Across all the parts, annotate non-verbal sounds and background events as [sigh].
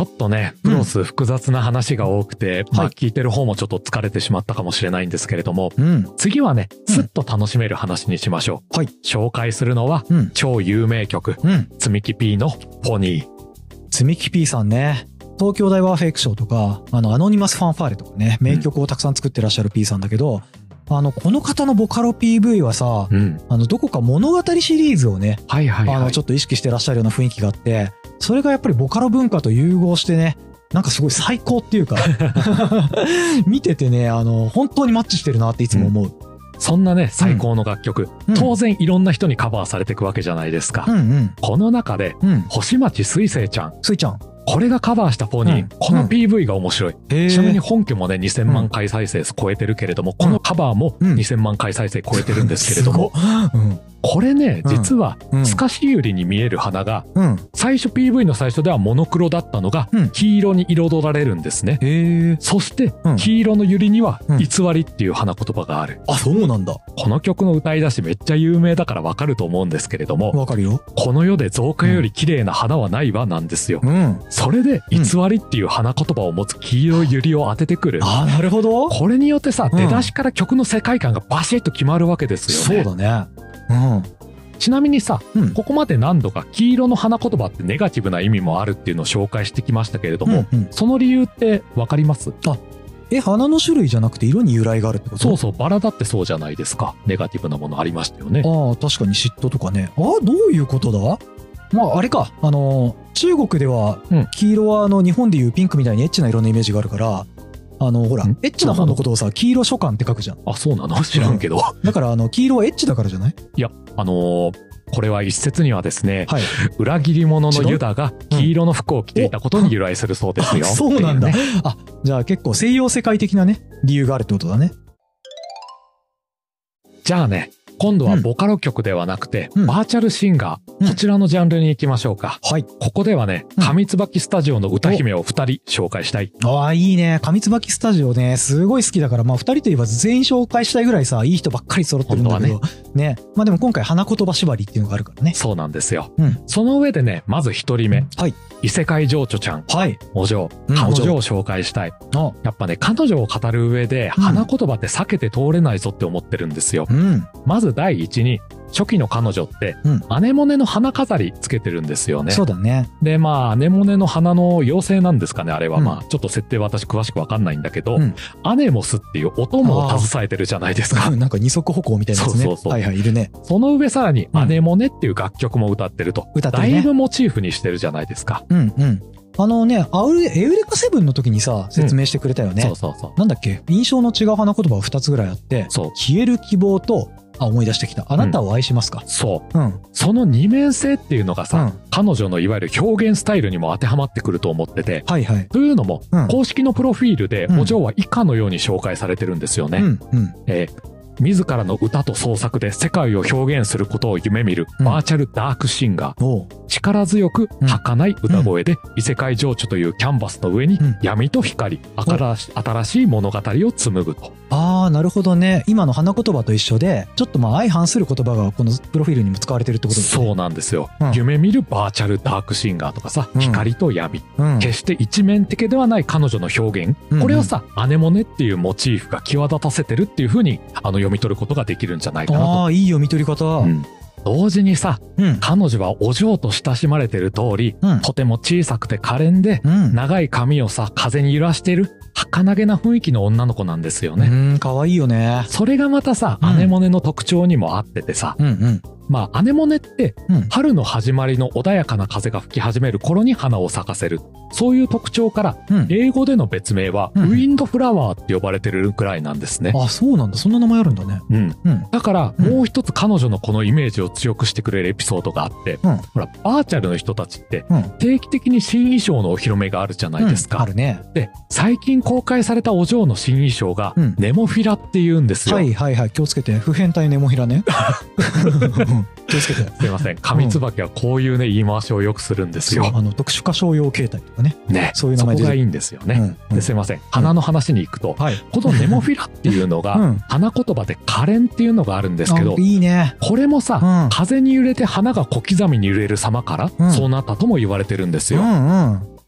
ちょっとね、プロス複雑な話が多くて、まあ聞いてる方もちょっと疲れてしまったかもしれないんですけれども、うん。次はね、すっと楽しめる話にしましょう。はい。紹介するのは、うん。超有名曲、うん。積み木 P のポニー。積み木 P さんね。東京大ワーフェイクショーとか、あの、アノニマスファンファーレとかね、名曲をたくさん作ってらっしゃる P さんだけど、あの、この方のボカロ PV はさ、うん。あの、どこか物語シリーズをね、はいはいはい。あの、ちょっと意識してらっしゃるような雰囲気があって、それがやっぱりボカロ文化と融合してね、なんかすごい最高っていうか、[laughs] 見ててね、あの、本当にマッチしてるなっていつも思う。そんなね、最高の楽曲、うん当然いろんな人にカバーされていくわけじゃないですか。うんうん。この中で、うん。星町水星ちゃん、スイちゃん。これがカバーしたポニー、うんこの PV が面白い。へちなみにえ。本家もね、2000万回再生超えてるけれども、このカバーもうん2000万回再生超えてるんですけれども。これね、うん実は、うん。透かしゆりに見える花が。最初 PV の最初ではモノクロだったのがうん、黄色に彩られるんですね。そしてうん、黄色のゆりにはうん、偽りっていう花言葉がある。あ、そうなんだ。この曲の歌い出しめっちゃ有名だからわかると思うんですけれども、わかるよ。この世で造花より綺麗な花はないわなんですよ。うん。それで、偽りっていう花言葉を持つ黄色いゆりを当ててくる。あ、なるほど。これによってさ、うん出だしから曲の世界観がバシッと決まるわけですよね。そうだね。うん。ちなみにさ、うんここまで何度か黄色の花言葉ってネガティブな意味もあるっていうのを紹介してきましたけれども、うんうんその理由ってわかります？え、花の種類じゃなくて色に由来があるってこと？そうそう、バラだってそうじゃないですか。ネガティブなものありましたよね。ああ、確かに嫉妬とかね。あどういうことだ？まあ、あれか。あのー、中国ではうん、黄色はあの、日本でいうピンクみたいにエッチな色のイメージがあるから、あの、ほらん、エッチな方のことをさ、黄色書簡って書くじゃん。あ、そうなの？知らんけど。だから、あの、黄色はエッチだからじゃない？いや、あのーこれは一説にはですね、はい。裏切り者のユダが黄色の服を着ていたことに由来するそうですよ。あそうなんだっていうねあ、じゃあ結構西洋世界的なね、理由があるってことだね。じゃあね、今度はボカロ曲ではなくて、うんバーチャルシンガー、うんこちらのジャンルに行きましょうか。はい。ここではね、うん上椿スタジオの歌姫を二人紹介したい。ああ、いいね。上椿スタジオね、すごい好きだから、まあ、二人といえば全員紹介したいぐらいさ、いい人ばっかり揃ってるんだけど、ねまあでも今回花言葉縛りっていうのがあるからね。そうなんですよ。うんその上でね、まず一人目。はい。異世界情緒ちゃん、はい。お嬢。うん彼女を紹介したい。あ、やっぱね、彼女を語る上で、うん花言葉って避けて通れないぞって思ってるんですよ。うん。まず第一に、初期の彼女って、うんアネモネの花飾りつけてるんですよね。そうだね。で、まあ、アネモネの花の妖精なんですかね、あれは。うんまあ、ちょっと設定は私詳しくわかんないんだけど、うんアネモスっていうお供を携えてるじゃないですか。なんか二足歩行みたいなやつね。そうそうそうはいはい、いるね。その上さらに、うんアネモネっていう楽曲も歌ってると。歌ってるね。だいぶモチーフにしてるじゃないですか。うんうん。あのね、アウレエウレカセブンの時にさ、説明してくれたよね。そうそうそう。なんだっけ？印象の違う花言葉が2つぐらいあって。消える希望と、あ、思い出してきた。あなたを愛しますか？そう。うん。その二面性っていうのがさ、うん彼女のいわゆる表現スタイルにも当てはまってくると思ってて、はいはい。というのも、うん公式のプロフィールで、うんお嬢は以下のように紹介されてるんですよね。うんうん。えー自らの歌と創作で世界を表現することを夢見るうんバーチャルダークシンガー、おう力強くうん儚い歌声で異世界情緒というキャンバスの上にうん闇と光、新し新しい物語を紡ぐと。ああ、なるほどね。今の花言葉と一緒で、ちょっとまあ相反する言葉がこのプロフィールにも使われてるってことですね。そうなんですよ、うん夢見るバーチャルダークシンガーとかさ、うん光と闇。うん。決して一面的ではない彼女の表現。うんこれをさ、アネモネっていうモチーフが際立たせてるっていう風にあの読み取ることができるんじゃないかなと。ああ、いい読み取り方。ううん。ん同時にさ、彼女はお嬢と親しまれてる通り、うん。とても小さくて可憐で、うん。長い髪をさ、風に揺らしている、儚げな雰囲気の女の子なんですよね。うん、かわいいよね。それがまたさ、うんアネモネの特徴にもあっててさ、うんうん。まあ、アネモネって、うん。春の始まりの穏やかな風が吹き始める頃に花を咲かせる。そういう特徴から、うん。英語での別名は、うんウィンドフラワーって呼ばれてるくらいなんですね。あ、そうなんだ。そんな名前あるんだね。うん。うん。だから、うんもう一つ彼女のこのイメージを強くしてくれるエピソードがあって、うんほら、バーチャルの人たちって、うん。定期的に新衣装のお披露目があるじゃないですか。うんあるね。で、最近公開されたお嬢の新衣装が、うんネモフィラって言うんですよ。はいはいはい。気をつけて。普遍体ネモヒラね。[laughs] うん気をつけて。[laughs] すいません。上椿はこういうね、言い回しをよくするんですよ。あの、特殊歌唱用形態とかね。ね。そういう名前でそこがいいんですよね。うんですいません。花の話に行くと、はい。このネモフィラっていうのが、うん花言葉で可憐っていうのがあるんですけどあ、いいね。これもさ、うん風に揺れて花が小刻みに揺れる様から、うんそうなったとも言われてるんですよ。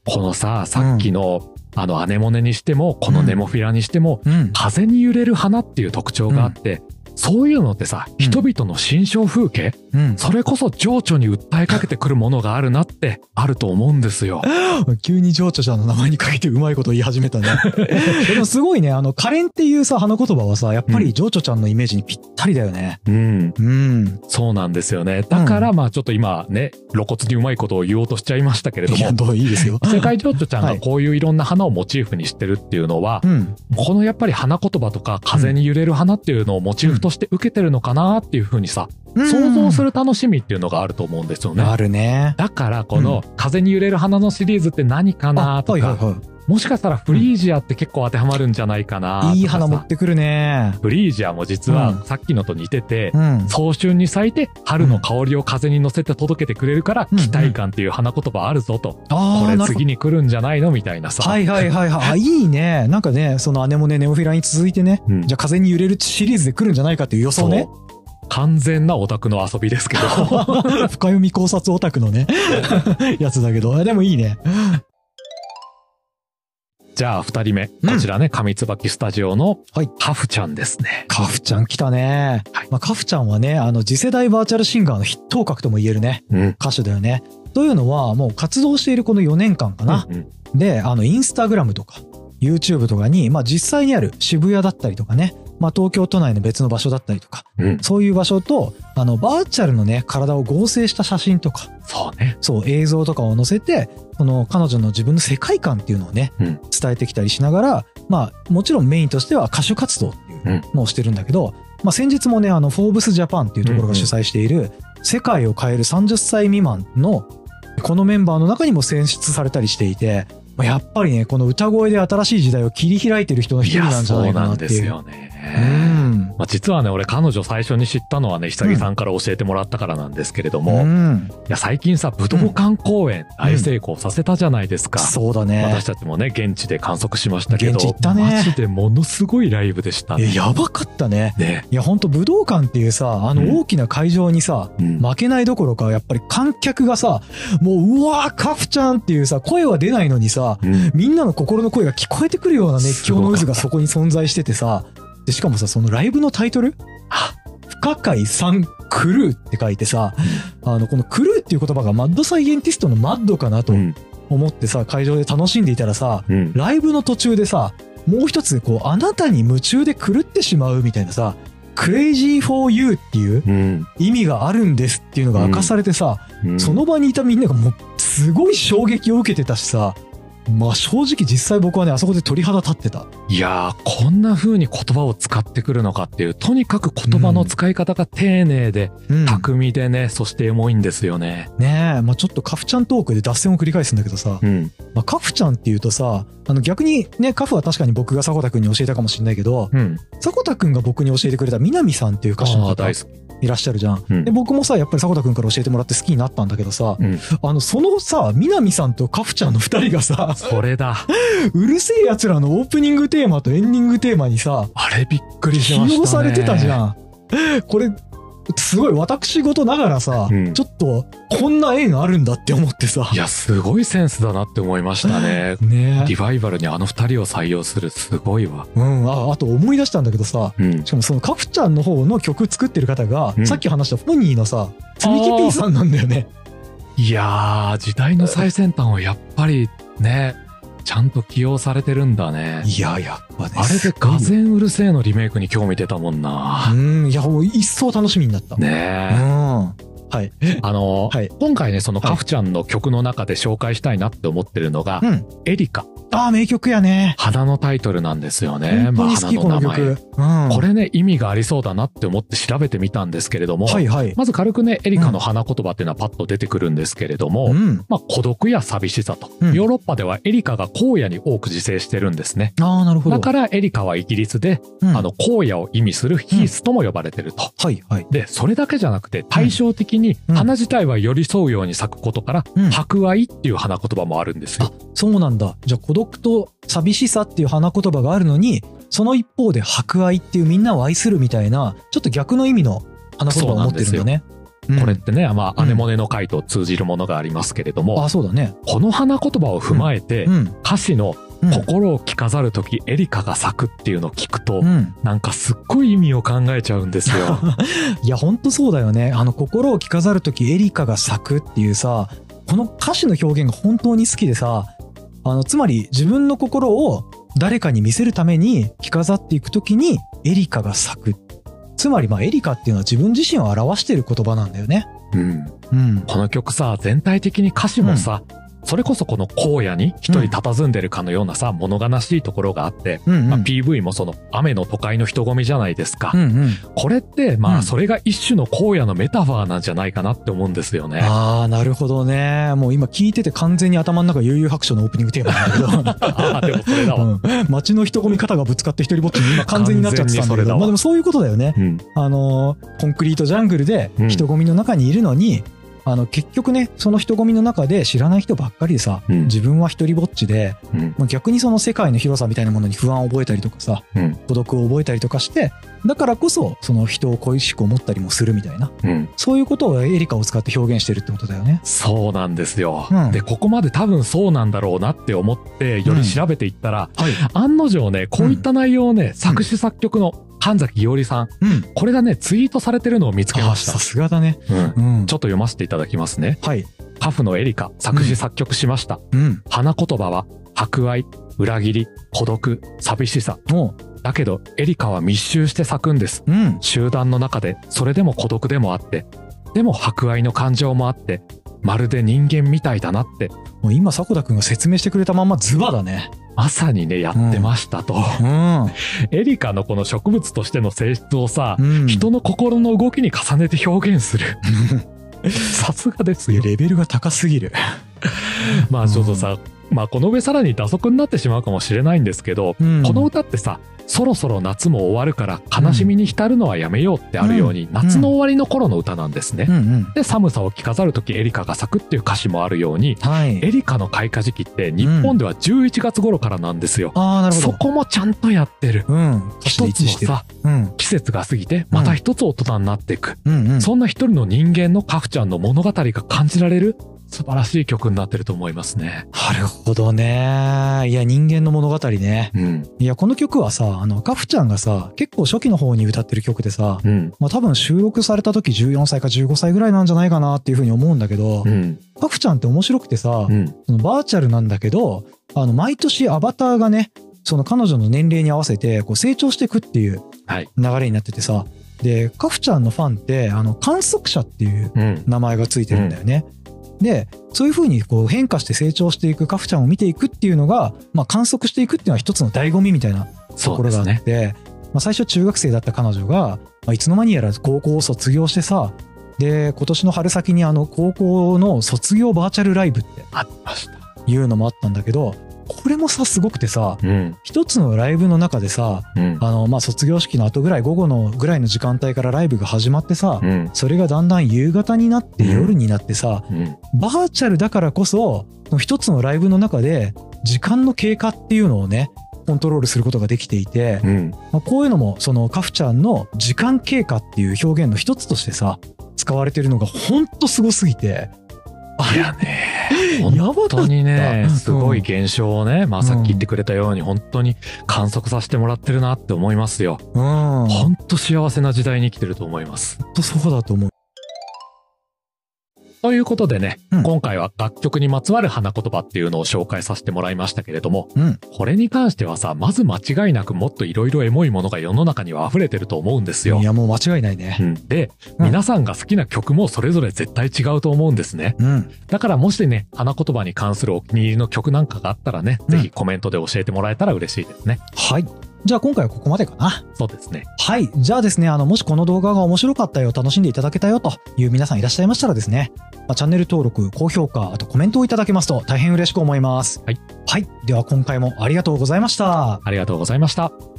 このさ、さっきの、あの、アネモネにしても、このネモフィラにしても、うん。風に揺れる花っていう特徴があって、そういうのってさ、うん人々の心象風景、うん。それこそ情緒に訴えかけてくるものがあるなってあると思うんですよ。[laughs] 急に情緒ちゃんの名前にかけてうまいこと言い始めたね。[laughs] でもすごいね、あの、可憐っていうさ、花言葉はさ、やっぱり情緒ちゃんのイメージにぴったりだよね。うん。うん。そうなんですよね。だから、まあちょっと今ね、露骨にうまいことを言おうとしちゃいましたけれどいや、も、どういいですよ。世界情緒ちゃんはいがこういういろんな花をモチーフにしてるっていうのは、うん。このやっぱり花言葉とか風に揺れる花っていうのをモチーフとして受けてるのかなっていうふうにさ、想像する楽しみっていうのがあると思うんですよね。あるね。だからこの風に揺れる花のシリーズって何かなとか、はいはいはもしかしたらフリージアって結構当てはまるんじゃないかなとかさい。いい花持ってくるね。フリージアも実うんはさっきのと似てて、うん。早春に咲いて春の香りを風に乗せて届けてくれるからうん期待感っていう花言葉あるぞと。これ。次に来るんじゃないのみたいなさ。はいはいはいはい。[laughs] あ、いいね。なんかね、そのアネモネネモフィラに続いてね、うんじゃあ風に揺れるシリーズで来るんじゃないかっていう予想ね。完全なオタクの遊びですけど。[laughs] 深読み考察オタクのね、[laughs] やつだけど。あでもいいね。じゃあ二人目。うんこちらね、上椿スタジオのはいハフちゃんですね。カフちゃん来たね。はいまあ、カフちゃんはね、あの、次世代バーチャルシンガーの筆頭格とも言えるね、うん。歌手だよね。というのは、もう活動しているこの4年間かな。うんで、あの、インスタグラムとか、YouTube とかに、まあ実際にある渋谷だったりとかね、まあ東京都内の別の場所だったりとか、うん。そういう場所と、あの、バーチャルのね、体を合成した写真とか、そうね。そう、映像とかを載せて、その彼女の自分の世界観っていうのをね、うん伝えてきたりしながら、まあ、もちろんメインとしては歌手活動っていうのをしてるんだけど、まあ先日もね、あの、フォーブスジャパンっていうところが主催している、世界を変える30歳未満の、このメンバーの中にも選出されたりしていて、まあやっぱりね、この歌声で新しい時代を切り開いてる人の一人なんじゃないかそうななんっていう。ですよね。うん。まあ、実はね、俺彼女最初に知ったのはね、久木さんから教えてもらったからなんですけれども、いうん。や、最近さ、武道館公演大成功させたじゃないですか。そうだね私。たちもね、現地で観測しましたけど、現地行ったねマジでものすごいライブでしたえ、ね。やばかったね。ね。いや、ほんと武道館っていうさ、あうんの大きな会場にさ、うん負けないどころか、やっぱり観客がさ、もう、うわー、カフちゃんっていうさ、声は出ないのにさ、うんみんなの心の声が聞こえてくるような熱狂の渦がそこに存在しててさ、で、しかもさ、そのライブのタイトル？あ不可解さんクルーって書いてさ、あの、このクルーっていう言葉がマッドサイエンティストのマッドかなとうん。思ってさ、会場で楽しんでいたらさ、うん。ライブの途中でさ、もう一つ、こう、あなたに夢中で狂ってしまうみたいなさ、crazy for you っていううん。意味があるんですっていうのが明かされてさ、うんその場にいたみんながもうすごい衝撃を受けてたしさ、まあ正直実際僕はね、あそこで鳥肌立ってた。いやー、こんな風に言葉を使ってくるのかっていう、とにかく言葉の使い方が丁寧で、うん巧みでね、そしてエモいんですよね。ねえ、まあちょっとカフちゃんトークで脱線を繰り返すんだけどさ、うん。まあカフちゃんっていうとさ、あの逆にね、カフは確かに僕が迫田くんに教えたかもしれないけど、うん。迫田くんが僕に教えてくれた南さんっていう歌手の方大好き。いらっしゃるじゃん。うんで、僕もさ、やっぱり迫田くんから教えてもらって好きになったんだけどさ、うん。あの、そのさ、南さんとカフちゃんの二人がさ、それだ。[laughs] うるせえ奴らのオープニングテーマとエンディングテーマにさ、あれびっくりしましたね。起用されてたじゃん。これ、すごい私事ながらさ、うんちょっと、こんな縁あるんだって思ってさ。いや、すごいセンスだなって思いましたね。[laughs] ねリバイバルにあの二人を採用する、すごいわ。うん、あ、あと思い出したんだけどさ、うんし。かもそのカフちゃんの方の曲作ってる方が、うんさっき話したフォニーのさ、積み木 P さんなんだよね。いやー、時代の最先端をやっぱりね、ちゃんと起用されてるんだね。いや、やっぱね。あれでガゼンうるせえのリメイクに興味出たもんな。うん、いや、もう一層楽しみになった。ねうん。い。あの、はい今回ね、そのカフちゃんの曲の中で紹介したいなって思ってるのが、うん。エリカ。ああ、名曲やね。花のタイトルなんですよね。まあ花の名前。曲。うん。これね、意味がありそうだなって思って調べてみたんですけれども、はいはい。まず軽くね、エリカの花言葉っていうのはパッと出てくるんですけれども、うん。まあ、孤独や寂しさと、うんヨーロッパではエリカが荒野に多く自生してるんですね。ああ、なるほど。だからエリカはイギリスで、うんあの、荒野を意味するヒースとも呼ばれてると。はいはい。で、それだけじゃなくて、対照的にうん花自体は寄り添うように咲くことから、うん博愛っていう花言葉もあるんですよ。そうなんだ。じゃあ孤独と寂しさっていう花言葉があるのに、その一方で博愛っていうみんなを愛するみたいな、ちょっと逆の意味の花言葉を持ってるんだね。うんこれってね、まあ、うんアネモネの回と通じるものがありますけれども、あ、そうだね。この花言葉を踏まえて、うん。歌詞のうん心を着飾るときエリカが咲くっていうのを聞くと、うん。なんかすっごい意味を考えちゃうんですよ。[laughs] いや、ほんとそうだよね。あの、心を着飾るときエリカが咲くっていうさ、この歌詞の表現が本当に好きでさ、あの、つまり自分の心を誰かに見せるために着飾っていくときにエリカが咲く。つまり、まあ、エリカっていうのは自分自身を表している言葉なんだよね。うん、うん。この曲さ、全体的に歌詞もさ、それこそこの荒野に一人佇んでるかのようなさ、物悲しいところがあって、うん、うん。まあ、PV もその雨の都会の人混みじゃないですか。うんうん。これって、まうんあそれが一種の荒野のメタファーなんじゃないかなって思うんですよね。ああ、なるほどね。もう今聞いてて完全に頭の中悠々白書のオープニングテーマなんだけど。[laughs] ああ、でもそれだわ。うん、街の人混み方がぶつかって一人ぼっちに今 [laughs] 完全になっちゃってたんだけどまあでもそういうことだよね。うん。あのーコンクリートジャングルでうん人混みの中にいるのに、あの結局ねその人混みの中で知らない人ばっかりでさ、うん自分は一人ぼっちで、うん。まあ、逆にその世界の広さみたいなものに不安を覚えたりとかさうん。孤独を覚えたりとかしてだからこそその人を恋しく思ったりもするみたいなうん。そういうことをエリカを使って表現してるってことだよね。そうなんですよ。うんで、ここまで多分そうなんだろうなって思って、より調べていったら、はい、案の定ね、こういった内容をね、作詞作曲の神崎伊織さん、うん、これがね、ツイートされてるのを見つけましたあさ。すがだね。うん。うん、ちょっと読ませていただきますね。はい、カフのエリカ、作詞作曲しました。うん、花言葉は、博愛、裏切り、孤独、寂しさ。だけど、エリカは密集して咲くんです。うん、集団の中で、それでも孤独でもあって、でも博愛の感情もあって、まるで人間みたいだなって、もう今迫田君が説明してくれたまんまズバだね。まさにね、やってましたと。うん、エリカのこの植物としての性質をさ、うん、人の心の動きに重ねて表現する。[laughs] さすがですよ。レベルが高すぎる。まあちょっとさ、まあこの上さらに打足になってしまうかもしれないんですけど、うんこの歌ってさ、そろそろ夏も終わるから悲しみに浸るのはやめようってあるように、夏の終わりの頃の歌なんですね。うんうん。で、寒さを着飾るときエリカが咲くっていう歌詞もあるように、はい。エリカの開花時期って日本では11月頃からなんですよ。ああ、なるほそど。こもちゃんとやってる。うん。一つの。さ、うん。季節が過ぎて、また一つ大人になっていく。うんうん。そんな一人の人間のカフちゃんの物語が感じられる素晴らしい曲になってると思いますね。なるほどね。いや、人間の物語ね。うん。いや、この曲はさ、あの、カフちゃんがさ、結構初期の方に歌ってる曲でさ、うん。まあ多分収録された時14歳か15歳ぐらいなんじゃないかなっていうふうに思うんだけど、うん。カフちゃんって面白くてさ、うん。そのバーチャルなんだけど、あの、毎年アバターがね、その彼女の年齢に合わせてこう成長していくっていうはい。流れになっててさ、で、カフちゃんのファンって、あの、観測者っていううん。名前がついてるんだよね。で、そういう風にこう変化して成長していくカフちゃんを見ていくっていうのが、まあ観測していくっていうのは一つの醍醐味みたいなとそころがあっうですね。て、まあ最初中学生だった彼女が、まあ、いつの間にやら高校を卒業してさ、で、今年の春先にあの高校の卒業バーチャルライブってありました。いうのもあったんだけど、これもさ、すごくてさ、うん。一つのライブの中でさ、うん。あの、まあ卒業式の後ぐらい、午後のぐらいの時間帯からライブが始まってさ、うん。それがだんだん夕方になってうん夜になってさ、うん。バーチャルだからこそ、一つのライブの中で、時間の経過っていうのをね、コントロールすることができていて、うん。まあ、こういうのも、そのカフちゃんの時間経過っていう表現の一つとしてさ、使われてるのがほんとすごすぎて、あいやね、本当にね、うんすごい現象をね、まあさっき言ってくれたように、本当に観測させてもらってるなって思いますよ。うん。本当幸せな時代に生きてると思います。とそうだと思う。ということでね、うん今回は楽曲にまつわる花言葉っていうのを紹介させてもらいましたけれども、うん。これに関してはさ、まず間違いなくもっといろいろエモいものが世の中には溢れてると思うんですよい。や、もう間違いないねう。ん、で、うん皆さんが好きな曲もそれぞれ絶対違うと思うんですね。うん。だからもしね、花言葉に関するお気に入りの曲なんかがあったらね、うんぜひコメントで教えてもらえたら嬉しいですね。はい。じゃあ今回はここまでかな。そうですね。はい。じゃあですね、あの、もしこの動画が面白かったよ、楽しんでいただけたよという皆さんいらっしゃいましたらですね、まあ、チャンネル登録、高評価、あとコメントをいただけますと大変嬉しく思います。はい。はい。では今回もありがとうございました。ありがとうございました。